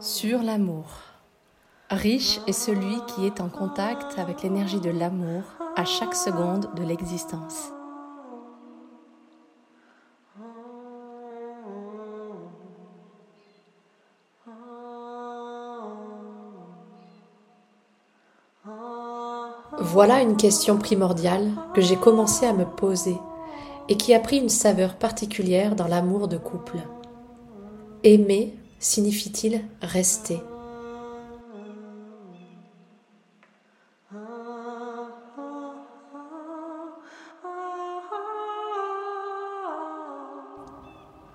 Sur l'amour. Riche est celui qui est en contact avec l'énergie de l'amour à chaque seconde de l'existence. Voilà une question primordiale que j'ai commencé à me poser et qui a pris une saveur particulière dans l'amour de couple. Aimer signifie-t-il rester?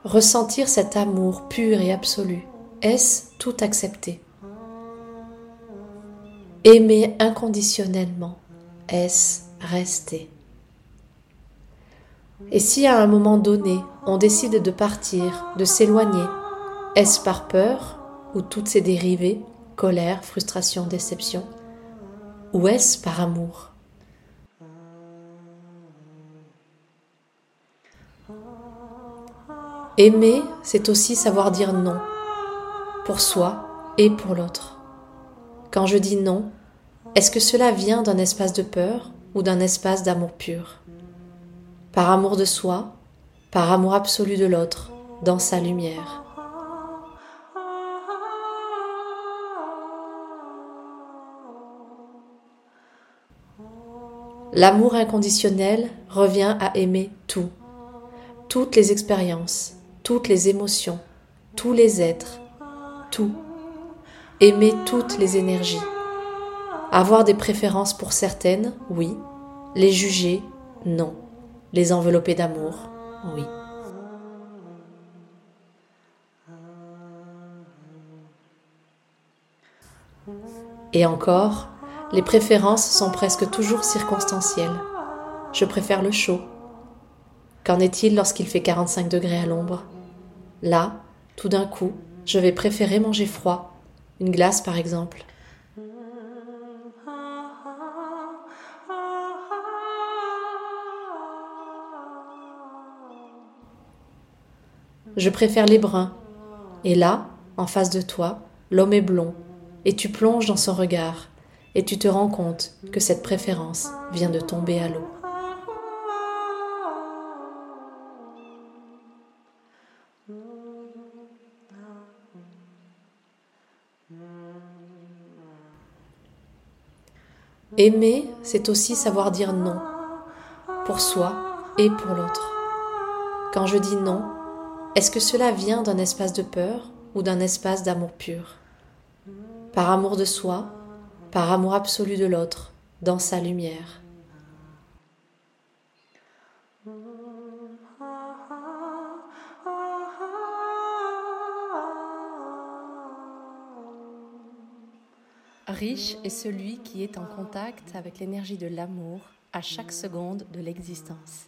Ressentir cet amour pur et absolu, est-ce tout accepter? Aimer inconditionnellement, est-ce rester? Et si à un moment donné, on décide de partir, de s'éloigner, est-ce par peur ou toutes ces dérivées, colère, frustration, déception? Ou est-ce par amour? Aimer, c'est aussi savoir dire non, pour soi et pour l'autre. Quand je dis non, est-ce que cela vient d'un espace de peur ou d'un espace d'amour pur? Par amour de soi, par amour absolu de l'autre, dans sa lumière. L'amour inconditionnel revient à aimer tout, toutes les expériences, toutes les émotions, tous les êtres, tout. Aimer toutes les énergies. Avoir des préférences pour certaines, oui. Les juger, non. Les envelopper d'amour, oui. Et encore, les préférences sont presque toujours circonstancielles. Je préfère le chaud. Qu'en est-il lorsqu'il fait 45 degrés à l'ombre? Là, tout d'un coup, je vais préférer manger froid, une glace par exemple. Je préfère les bruns. Et là, en face de toi, l'homme est blond, et tu plonges dans son regard, et tu te rends compte que cette préférence vient de tomber à l'eau. Aimer, c'est aussi savoir dire non, pour soi et pour l'autre. Quand je dis non, est-ce que cela vient d'un espace de peur ou d'un espace d'amour pur? Par amour de soi par amour absolu de l'autre, dans sa lumière. Riche est celui qui est en contact avec l'énergie de l'amour à chaque seconde de l'existence.